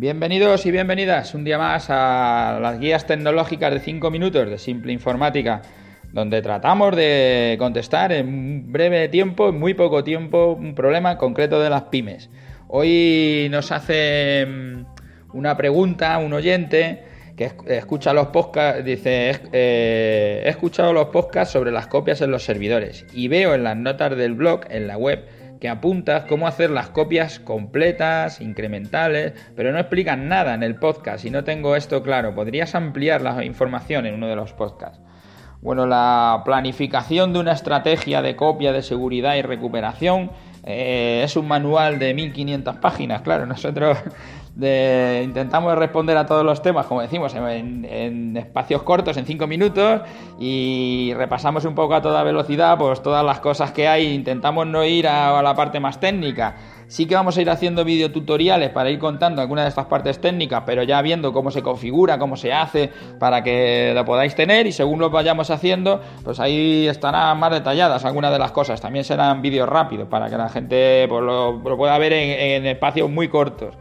Bienvenidos y bienvenidas un día más a las guías tecnológicas de 5 minutos de Simple Informática, donde tratamos de contestar en breve tiempo, en muy poco tiempo, un problema concreto de las pymes. Hoy nos hace una pregunta un oyente que escucha los podcasts, dice, eh, he escuchado los podcasts sobre las copias en los servidores y veo en las notas del blog, en la web, que apuntas cómo hacer las copias completas, incrementales, pero no explican nada en el podcast y no tengo esto claro. ¿Podrías ampliar la información en uno de los podcasts? Bueno, la planificación de una estrategia de copia de seguridad y recuperación eh, es un manual de 1500 páginas, claro, nosotros intentamos responder a todos los temas, como decimos, en, espacios cortos, en 5 minutos, y repasamos un poco a toda velocidad, pues todas las cosas que hay, intentamos no ir a, la parte más técnica. Sí que vamos a ir haciendo videotutoriales para ir contando algunas de estas partes técnicas, pero ya viendo cómo se configura, cómo se hace, para que lo podáis tener y según lo vayamos haciendo, pues ahí estarán más detalladas algunas de las cosas. También serán vídeos rápidos para que la gente pues, lo, pueda ver en espacios muy cortos.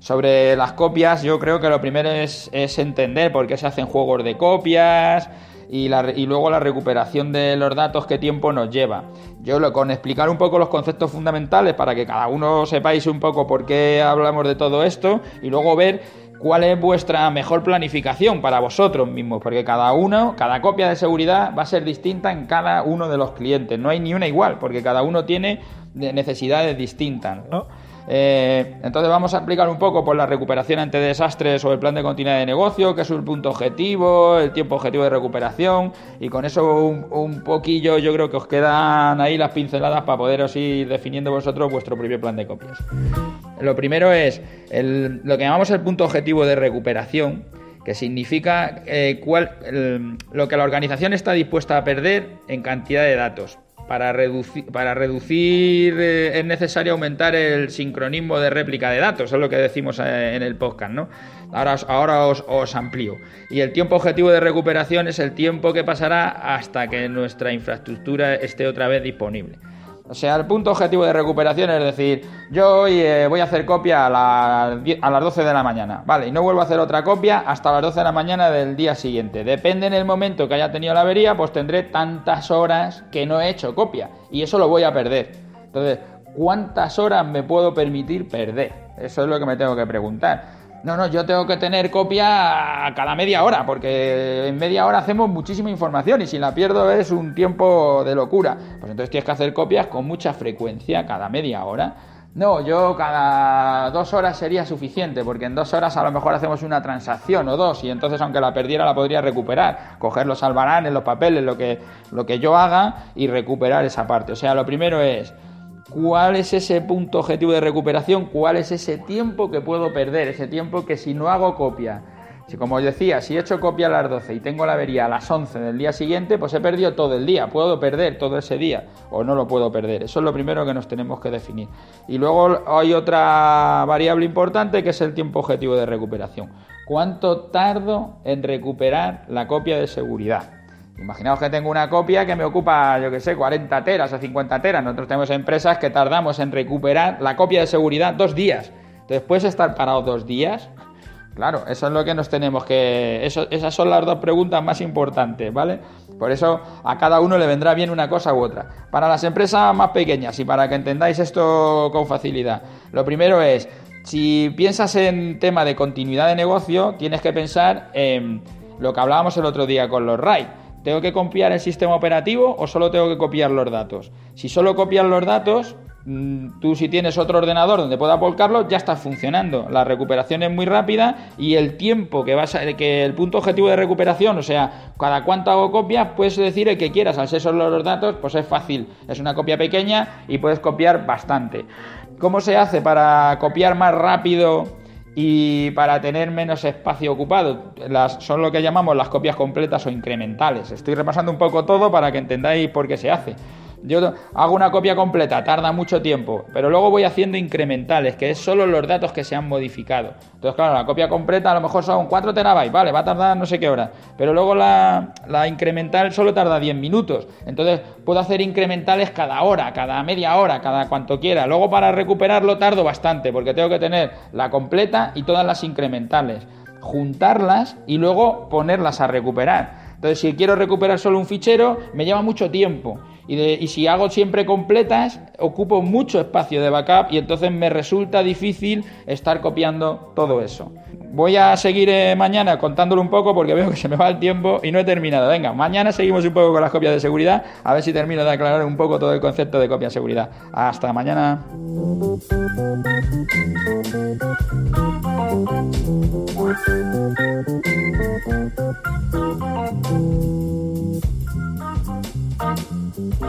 Sobre las copias, yo creo que lo primero es, entender por qué se hacen juegos de copias y, luego la recuperación de los datos, qué tiempo nos lleva. Yo lo, con explicar un poco los conceptos fundamentales para que cada uno sepáis un poco por qué hablamos de todo esto y luego ver cuál es vuestra mejor planificación para vosotros mismos, porque cada uno, cada copia de seguridad va a ser distinta en cada uno de los clientes. No hay ni una igual, porque cada uno tiene necesidades distintas. ¿no? Eh, entonces vamos a explicar un poco por la recuperación ante desastres o el plan de continuidad de negocio, qué es el punto objetivo, el tiempo objetivo de recuperación y con eso un, poquillo yo creo que os quedan ahí las pinceladas para poderos ir definiendo vosotros vuestro propio plan de copias. Lo primero es lo que llamamos el punto objetivo de recuperación, que significa eh, lo que la organización está dispuesta a perder en cantidad de datos para reducir, eh, es necesario aumentar el sincronismo de réplica de datos, es lo que decimos eh, en el podcast, ¿no? Ahora, os, amplío. Y el tiempo objetivo de recuperación es el tiempo que pasará hasta que nuestra infraestructura esté otra vez disponible. O sea, el punto objetivo de recuperación es decir, yo hoy eh, voy a hacer copia a, a, las 12 de la mañana, ¿vale? Y no vuelvo a hacer otra copia hasta las 12 de la mañana del día siguiente. Depende en el momento que haya tenido la avería, pues tendré tantas horas que no he hecho copia. Y eso lo voy a perder. Entonces, ¿cuántas horas me puedo permitir perder? Eso es lo que me tengo que preguntar. No, no, yo tengo que tener copia cada media hora, porque en media hora hacemos muchísima información y si la pierdo es un tiempo de locura. Pues entonces tienes que hacer copias con mucha frecuencia, cada media hora. No, yo cada dos horas sería suficiente, porque en dos horas a lo mejor hacemos una transacción o dos, y entonces aunque la perdiera la podría recuperar, coger los albaranes, los papeles, lo que, lo que yo haga y recuperar esa parte. O sea, lo primero es cuál es ese punto objetivo de recuperación, cuál es ese tiempo que puedo perder, ese tiempo que si no hago copia, si como os decía, si he hecho copia a las 12 y tengo la avería a las 11 del día siguiente, pues he perdido todo el día, puedo perder todo ese día o no lo puedo perder, eso es lo primero que nos tenemos que definir. Y luego hay otra variable importante que es el tiempo objetivo de recuperación. ¿Cuánto tardo en recuperar la copia de seguridad? Imaginaos que tengo una copia que me ocupa, yo que sé, 40 teras o 50 teras. Nosotros tenemos empresas que tardamos en recuperar la copia de seguridad dos días. Entonces, ¿puedes estar parado dos días? Claro, eso es lo que nos tenemos que... esas son las dos preguntas más importantes, ¿vale? Por eso a cada uno le vendrá bien una cosa u otra. Para las empresas más pequeñas y para que entendáis esto con facilidad, lo primero es, si piensas en tema de continuidad de negocio, tienes que pensar en lo que hablábamos el otro día con los RAID ¿Tengo que copiar el sistema operativo o solo tengo que copiar los datos? Si solo copias los datos, mm, tú si tienes otro ordenador donde puedas volcarlo, ya está funcionando. La recuperación es muy rápida y el tiempo que vas a, que el punto objetivo de recuperación, o sea, cada cuánto hago copias, puedes decir el que quieras. Al ser los datos, pues es fácil. Es una copia pequeña y puedes copiar bastante. ¿Cómo se hace para copiar más rápido y para tener menos espacio ocupado. Las, son lo que llamamos las copias completas o incrementales. Estoy repasando un poco todo para que entendáis por qué se hace. Yo hago una copia completa, tarda mucho tiempo, pero luego voy haciendo incrementales, que es solo los datos que se han modificado. Entonces, claro, la copia completa a lo mejor son 4 terabytes, vale, va a tardar no sé qué hora, pero luego la, la incremental solo tarda 10 minutos. Entonces, puedo hacer incrementales cada hora, cada media hora, cada cuanto quiera. Luego, para recuperarlo, tardo bastante, porque tengo que tener la completa y todas las incrementales, juntarlas y luego ponerlas a recuperar. Entonces, si quiero recuperar solo un fichero, me lleva mucho tiempo. Y, si hago siempre completas, ocupo mucho espacio de backup y entonces me resulta difícil estar copiando todo eso. Voy a seguir eh, mañana contándolo un poco porque veo que se me va el tiempo y no he terminado. Venga, mañana seguimos un poco con las copias de seguridad, a ver si termino de aclarar un poco todo el concepto de copia de seguridad. Hasta mañana. Bye.